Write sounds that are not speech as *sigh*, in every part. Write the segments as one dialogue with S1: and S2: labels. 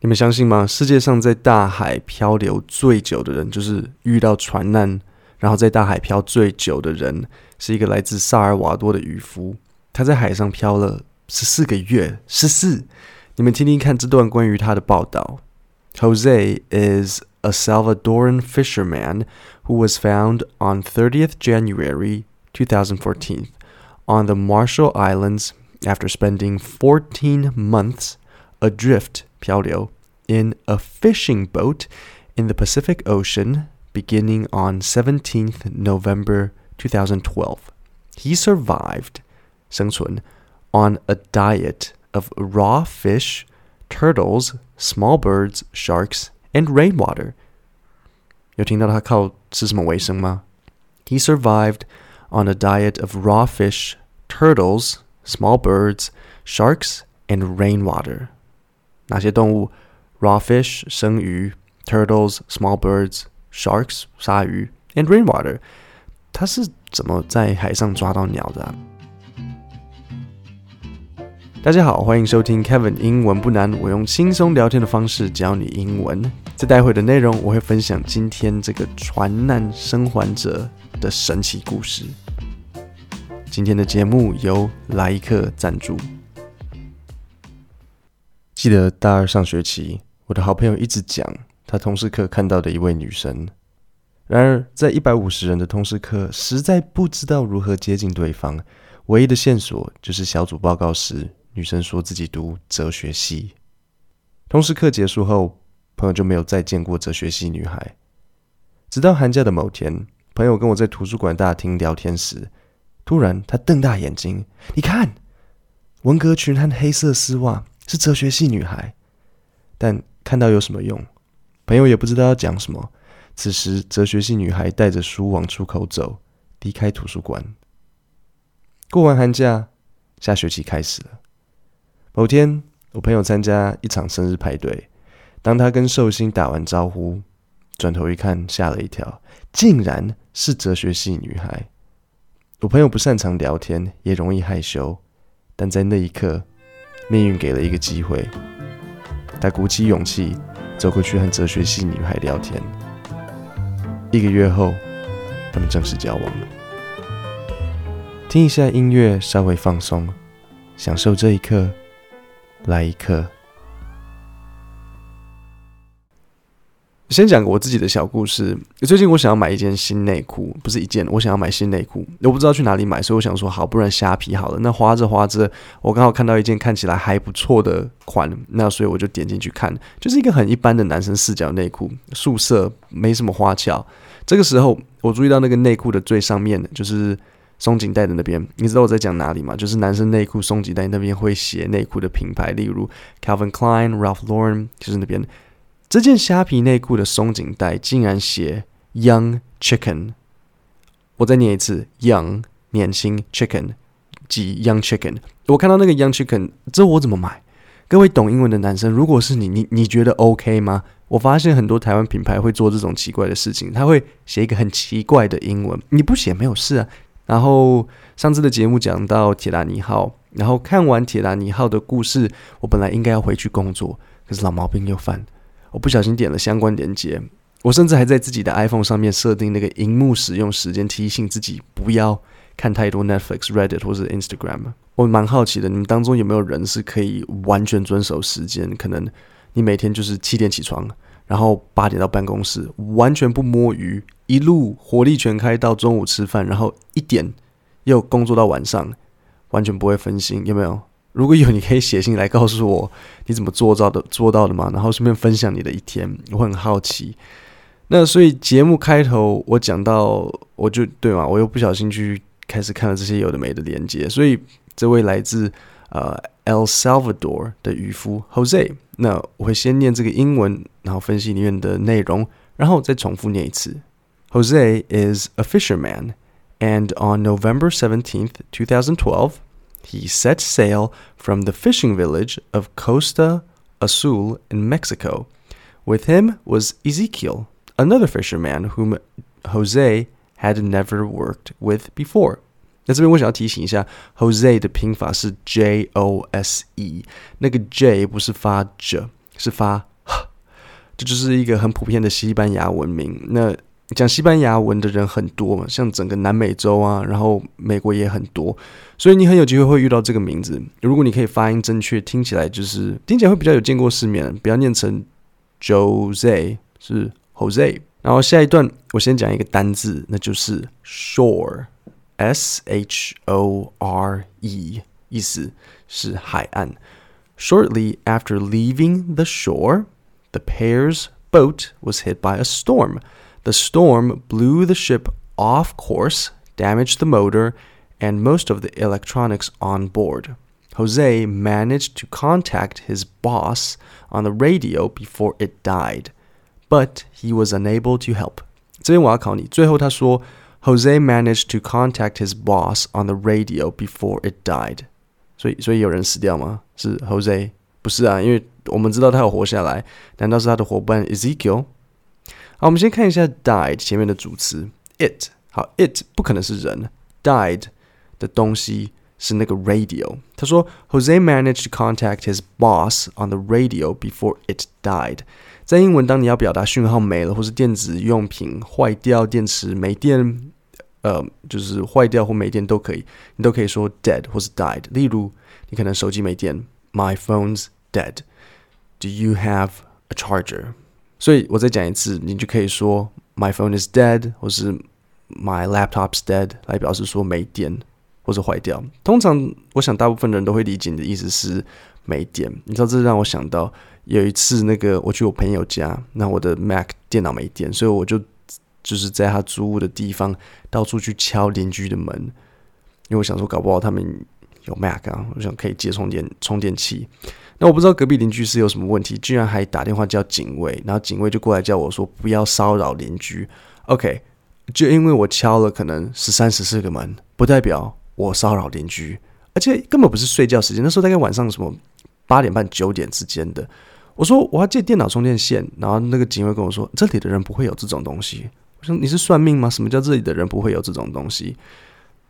S1: 你们相信吗？世界上在大海漂流最久的人，就是遇到船难，然后在大海漂最久的人，是一个来自萨尔瓦多的渔夫。他在海上漂了十四个月，十四。你们听听看这段关于他的报道。Jose is a Salvadoran fisherman who was found on 30th January 2014 on the Marshall Islands after spending 14 months adrift 漂流 in a fishing boat in the Pacific Ocean beginning on 17th November 2012. He survived 生存 on a diet of raw fish, turtles, small birds, sharks, and rainwater. 有听到他靠吃什么为生吗? He survived on a diet of raw fish, turtles, small birds, sharks, and rainwater. 哪些动物？Raw fish 生鱼，turtles small birds, sharks 鲨鱼，and rainwater。它是怎么在海上抓到鸟的、大家好，欢迎收听 Kevin 英文不难，我用轻松聊天的方式教你英文。在待会的内容，我会分享今天这个船难生还者的神奇故事。今天的节目由来一克赞助。记得大二上学期，我的好朋友一直讲他通识课看到的一位女生。然而，在一百五十人的通识课，实在不知道如何接近对方。唯一的线索就是小组报告时。女生说自己读哲学系。通识课结束后，朋友就没有再见过哲学系女孩。直到寒假的某天，朋友跟我在图书馆大厅聊天时，突然他瞪大眼睛：“你看，文革裙和黑色丝袜是哲学系女孩。”但看到有什么用？朋友也不知道要讲什么。此时，哲学系女孩带着书往出口走，离开图书馆。过完寒假，下学期开始了。某天，我朋友参加一场生日派对。当他跟寿星打完招呼，转头一看，吓了一跳，竟然是哲学系女孩。我朋友不擅长聊天，也容易害羞，但在那一刻，命运给了一个机会。他鼓起勇气走过去和哲学系女孩聊天。一个月后，他们正式交往了。听一下音乐，稍微放松，享受这一刻。来一刻。先讲我自己的小故事。最近我想要买一件新内裤，不是一件，我想要买新内裤，我不知道去哪里买，所以我想说，好，不然虾皮好了。那花着花着，我刚好看到一件看起来还不错的款，那所以我就点进去看，就是一个很一般的男生四角内裤，素色，没什么花俏。这个时候，我注意到那个内裤的最上面的就是。松紧带的那边，你知道我在讲哪里吗？就是男生内裤松紧带那边会写内裤的品牌，例如 Calvin Klein、Ralph Lauren，就是那边。这件虾皮内裤的松紧带竟然写 Young Chicken。我再念一次，Young 年轻 Chicken，即 Young Chicken。我看到那个 Young Chicken，这我怎么买？各位懂英文的男生，如果是你，你你觉得 OK 吗？我发现很多台湾品牌会做这种奇怪的事情，他会写一个很奇怪的英文，你不写没有事啊。然后上次的节目讲到铁达尼号，然后看完铁达尼号的故事，我本来应该要回去工作，可是老毛病又犯，我不小心点了相关链接，我甚至还在自己的 iPhone 上面设定那个荧幕使用时间，提醒自己不要看太多 Netflix、Reddit 或者 Instagram。我蛮好奇的，你们当中有没有人是可以完全遵守时间？可能你每天就是七点起床。然后八点到办公室，完全不摸鱼，一路火力全开到中午吃饭，然后一点又工作到晚上，完全不会分心，有没有？如果有，你可以写信来告诉我你怎么做到的，做到的吗？然后顺便分享你的一天，我很好奇。那所以节目开头我讲到，我就对嘛，我又不小心去开始看了这些有的没的连接，所以这位来自呃 El Salvador 的渔夫 Jose。那我会先念这个英文，然后分析里面的内容，然后再重复念一次。Jose is a fisherman, and on November 17th, 2012, he set sail from the fishing village of Costa Azul in Mexico. With him was Ezekiel, another fisherman whom Jose had never worked with before. 那这边我想要提醒一下，Jose 的拼法是 J O S E，那个 J 不是发 J，是发 这就是一个很普遍的西班牙文明。那 讲西班牙文的人很多嘛，像整个南美洲啊，然后美国也很多，所以你很有机会会遇到这个名字。如果你可以发音正确，听起来就是听起来会比较有见过世面，不要念成 Jose 是 Jose。然后下一段我先讲一个单字，那就是 shore，s h o r e，意思是海岸。Shortly after leaving the shore, the pair's boat was hit by a storm. The storm blew the ship off course, damaged the motor, and most of the electronics on board. Jose managed to contact his boss on the radio before it died, but he was unable to help. 这边我要考你，最后他说，Jose managed to contact his boss on the radio before it died。所以，所以有人死掉吗？是 Jose？不是啊，因为我们知道他有活下来，难道是他的伙伴 Ezekiel？ 好，我们先看一下 died 前面的主词 it。好，it 不可能是人，died 的东西是那个 radio。他说，Jose managed to contact his boss on the radio before it died。在英文，当你要表达讯号没了，或是电子用品坏掉、电池没电，呃，就是坏掉或没电都可以，你都可以说 dead 或是 died。例如，你可能手机没电，My phone's dead。Do you have a charger？ 所以我再讲一次，你就可以说 My phone is dead，或是 My laptop's dead，来表示说没电或者坏掉。通常我想大部分人都会理解你的意思是没电。你知道这让我想到有一次那个我去我朋友家，那我的 Mac 电脑没电，所以我就就是在他租屋的地方到处去敲邻居的门，因为我想说搞不好他们有 Mac 啊，我想可以接充电充电器。那我不知道隔壁邻居是有什么问题，居然还打电话叫警卫，然后警卫就过来叫我说不要骚扰邻居。OK，就因为我敲了可能十三十四个门，不代表我骚扰邻居，而且根本不是睡觉时间，那时候大概晚上什么八点半九点之间的。我说我要借电脑充电线，然后那个警卫跟我说这里的人不会有这种东西。我说你是算命吗？什么叫这里的人不会有这种东西？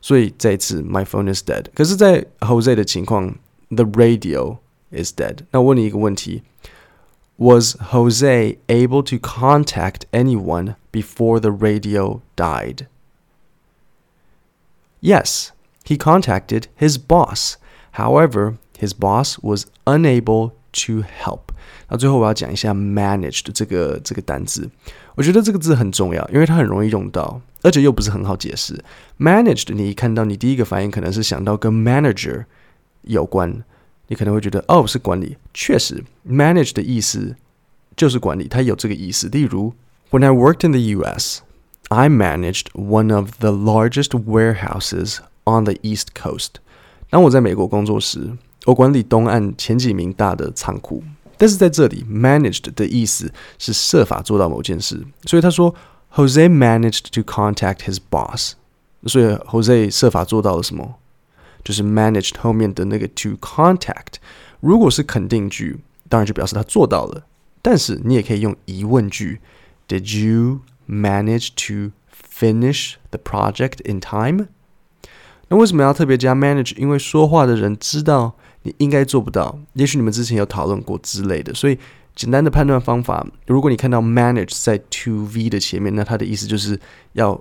S1: 所以这一次 my phone is dead。可是，在 Jose 的情况，the radio。is dead. Was Jose able to contact anyone before the radio died? Yes, he contacted his boss. However, his boss was unable to help. 那最后我要讲一下 managed 这个这个单字，我觉得这个字很重要，因为它很容易用到，而且又不是很好解释。managed 你一看到，你第一个反应可能是想到跟 manager 有关。 你可能会觉得哦是管理，确实，manage 的意思就是管理，它有这个意思。例如，When I worked in the U.S., I managed one of the largest warehouses on the East Coast。当我在美国工作时，我管理东岸前几名大的仓库。但是在这里，managed 的意思是设法做到某件事，所以他说，Jose managed to contact his boss。所以 Jose 设法做到了什么？就是 managed 后面的那个 to contact，如果是肯定句，当然就表示他做到了。但是你也可以用疑问句，Did you manage to finish the project in time？那为什么要特别加 manage？因为说话的人知道你应该做不到，也许你们之前有讨论过之类的。所以简单的判断方法，如果你看到 manage 在 to v 的前面，那它的意思就是要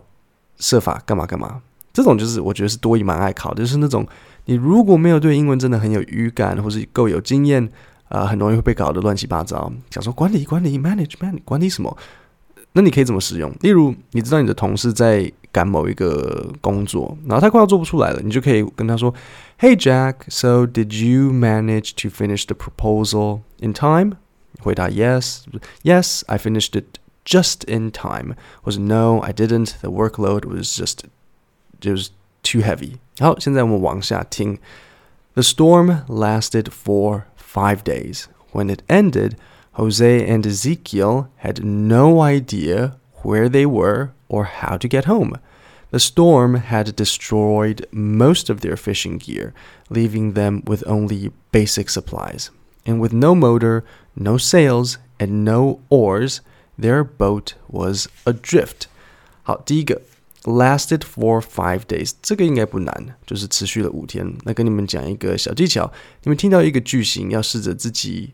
S1: 设法干嘛干嘛。这种就是我觉得是多一蛮爱考的，就是那种你如果没有对英文真的很有语感，或是够有经验，啊，很容易会被搞得乱七八糟。想说管理管理 manage manage 管理什么？那你可以怎么使用？例如，你知道你的同事在赶某一个工作，然后他快要做不出来了，你就可以跟他说：“Hey Jack, so did you manage to finish the proposal in time？” 回答：“Yes, yes, I finished it just in time。”或者 “No, I didn't. The workload was just it was too heavy. 好，现在我们往下听。The storm lasted for five days. When it ended, Jose and Ezekiel had no idea where they were or how to get home. The storm had destroyed most of their fishing gear, leaving them with only basic supplies. And with no motor, no sails, and no oars, their boat was adrift. 好，第一个 Lasted for five days，这个应该不难，就是持续了五天。那跟你们讲一个小技巧，你们听到一个句型，要试着自己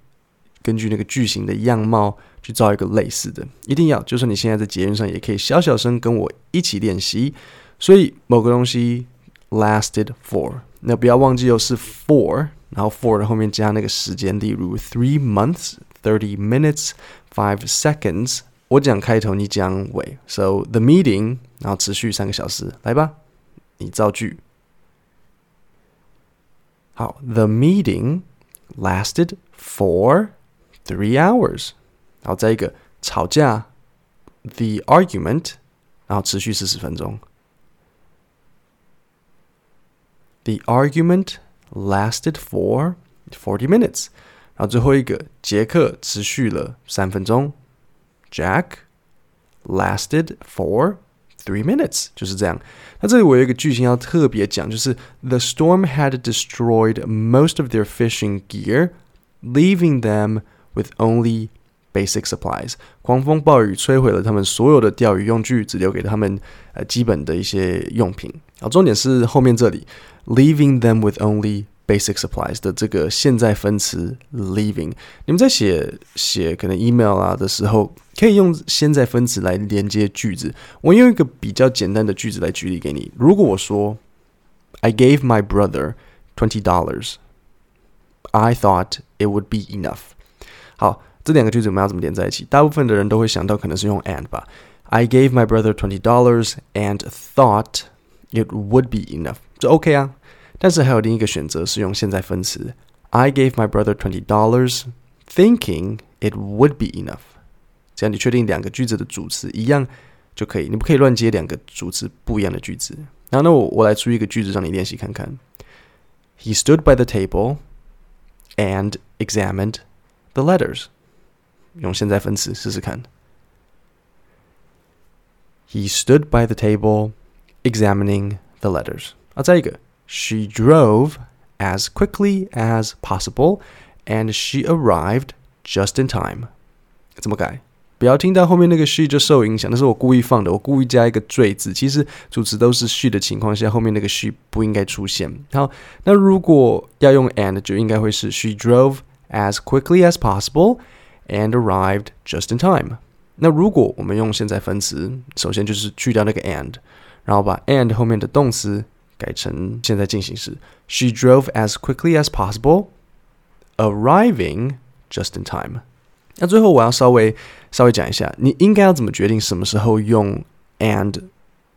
S1: 根据那个句型的样貌去造一个类似的。一定要，就算你现在在节目上，也可以小小声跟我一起练习。所以某个东西 lasted for，那不要忘记又是 for，然后 for 的后面加那个时间，例如 three months、thirty minutes、five seconds。我讲开头，你讲尾。So the meeting，然后持续三个小时，来吧，你造句。好，the meeting lasted for three hours。然后再一个吵架，the argument，然后持续四十分钟。The argument lasted for forty minutes。然后最后一个，杰克持续了三分钟。 Jack lasted for three minutes，就是这样。那这里我有一个句型要特别讲，就是 The storm had destroyed most of their fishing gear, leaving them with only basic supplies。狂风暴雨摧毁了他们所有的钓鱼用具，只留给他们呃基本的一些用品。好，重点是后面这里，leaving them with only basic supplies 的这个现在分词 leaving。你们在写写可能 email 啊的时候，可以用现在分词来连接句子。我用一个比较简单的句子来举例给你。如果我说 I gave my brother twenty dollars, I thought it would be enough。好，这两个句子我们要怎么连在一起？大部分的人都会想到可能是用 and 吧。I gave my brother twenty dollars and thought it would be enough，这 OK 啊。 但是还有另一个选择是用现在分词，I gave my brother twenty dollars, thinking it would be enough。这样你确定两个句子的主词一样就可以，你不可以乱接两个主词不一样的句子。然后那我我来出一个句子让你练习看看。He stood by the table and examined the letters。用现在分词试试看。He stood by the table, examining the letters. 啊，再一个。 she drove as quickly as possible, and she arrived just in time. 怎么改？不要听到后面那个 she 就受影响，那是我故意放的，我故意加一个缀字。其实主词都是 she 的情况下，后面那个 she 不应该出现。好，那如果要用 and，就应该会是 she drove as quickly as possible and arrived just in time。那如果我们用现在分词，首先就是去掉那个 and，然后把 and 后面的动词 改成现在进行时。She drove as quickly as possible, arriving just in time。那最后我要稍微稍微讲一下，你应该要怎么决定什么时候用 and，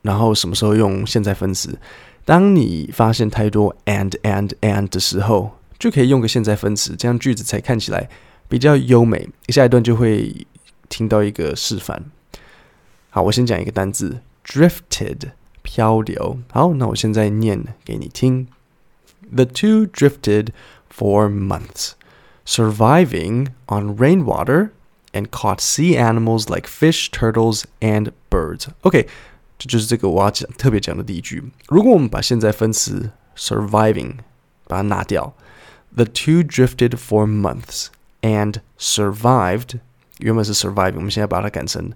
S1: 然后什么时候用现在分词。当你发现太多 and and and 的时候，就可以用个现在分词，这样句子才看起来比较优美。下一段就会听到一个示范。好，我先讲一个单字，drifted。漂流。好，那我现在念给你听。The two drifted for months, surviving on rainwater and caught sea animals like fish, turtles, and birds. OK，这就是这个我要讲特别讲的第一句。如果我们把现在分词 surviving 把它拿掉，the two drifted for months and survived 原本是 surviving，我们现在把它改成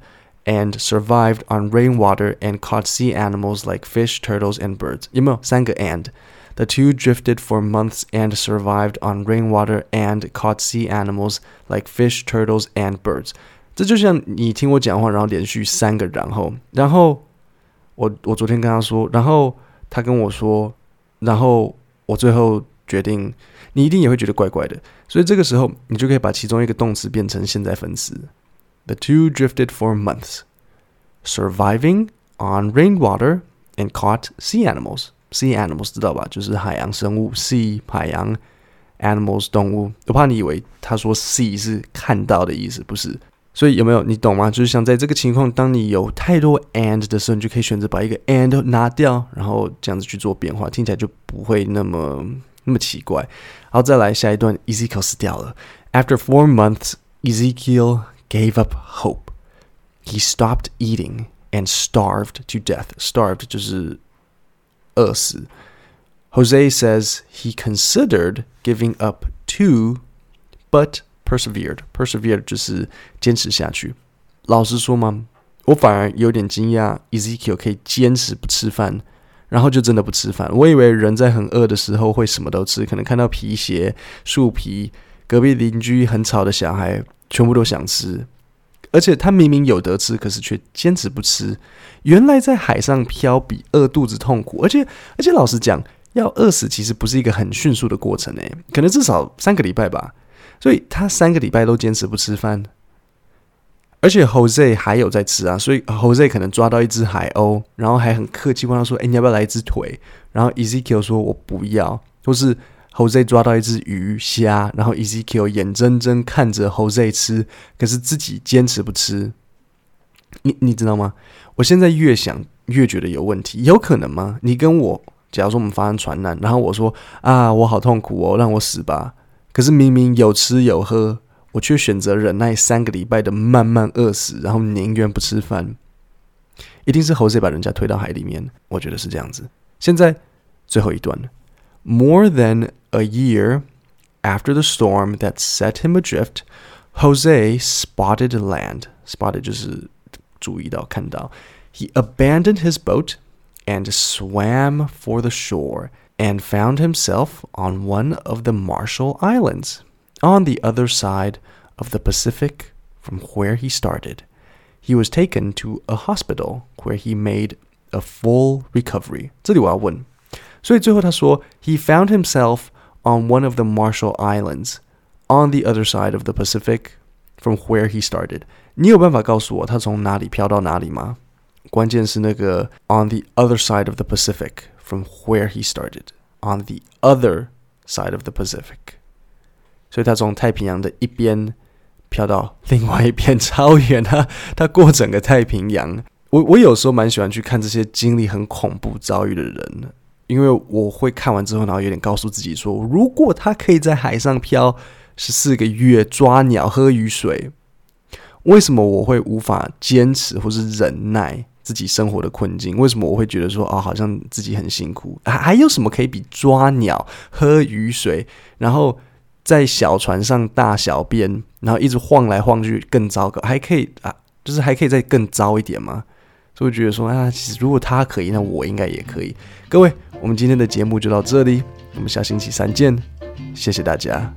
S1: and survived on rainwater and caught sea animals like fish, turtles, and birds. 有没有三个 and? The two drifted for months and survived on rainwater and caught sea animals like fish, turtles, and birds. 这就像你听我讲话，然后连续三个然后，然后我我昨天跟他说，然后他跟我说，然后我最后决定，你一定也会觉得怪怪的，所以这个时候你就可以把其中一个动词变成现在分词。 the two drifted for months, surviving on rainwater and caught sea animals. Sea animals 知道吧？就是海洋生物，sea 海洋，animals 动物。我怕你以为他说 see 是看到的意思，不是。所以有没有你懂吗？就是像在这个情况，当你有太多 and 的时候，你就可以选择把一个 and 拿掉，然后这样子去做变化，听起来就不会那么那么奇怪。然后再来下一段，Ezekiel 死掉了。After four months, Ezekiel gave up hope. He stopped eating and starved to death. Starved 就是饿死. Jose says he considered giving up too, but persevered. Persevered 就是坚持下去。老实说嘛，我反而有点惊讶，Ezekiel 可以坚持不吃饭，然后就真的不吃饭。我以为人在很饿的时候会什么都吃，可能看到皮鞋、树皮 隔壁邻居很吵的小孩 全部都想吃，而且他明明有得吃，可是却坚持不吃。原来在海上漂比饿肚子痛苦，而且而且老实讲，要饿死其实不是一个很迅速的过程诶，可能至少三个礼拜吧。所以他三个礼拜都坚持不吃饭，而且 Jose 还有在吃啊，所以 Jose 可能抓到一只海鸥，然后还很客气问他说：“哎，你要不要来一只腿？”然后 Ezekiel 说：“我不要。”或是 Jose 抓到一只鱼虾，然后 Ezekiel 眼睁睁看着 Jose 吃，可是自己坚持不吃。你你知道吗？我现在越想越觉得有问题，有可能吗？你跟我，假如说我们发生传染，然后我说：“啊，我好痛苦哦，让我死吧。”可是明明有吃有喝，我却选择忍耐三个礼拜的慢慢饿死，然后宁愿不吃饭。一定是猴子把人家推到海里面，我觉得是这样子。现在最后一段了 ，More than a year after the storm that set him adrift, Jose spotted land. Spotted 就是注意到看到。He abandoned his boat and swam for the shore and found himself on one of the Marshall Islands, on the other side of the Pacific from where he started. He was taken to a hospital where he made a full recovery. 这里我要问， 所以最后他说，He found himself on one of the Marshall Islands, on the other side of the Pacific from where he started. 你有办法告诉我他从哪里飘到哪里吗？关键是那个 on the other side of the Pacific from where he started on the other side of the Pacific，所以他从太平洋的一边飘到另外一边，超远啊！他过整个太平洋。我我有时候蛮喜欢去看这些经历很恐怖遭遇的人， *laughs* 因为我会看完之后，然后有点告诉自己说，如果他可以在海上漂十四个月，抓鸟、喝雨水，为什么我会无法坚持或是忍耐？自己生活的困境，为什么我会觉得说啊，好像自己很辛苦？*laughs* 还还有什么可以比抓鸟、喝雨水，然后在小船上大小便，然后一直晃来晃去更糟糕？还可以啊，就是还可以再更糟一点吗？所以我觉得说啊，其实如果他可以，那我应该也可以。各位，我们今天的节目就到这里，我们下星期三见，谢谢大家。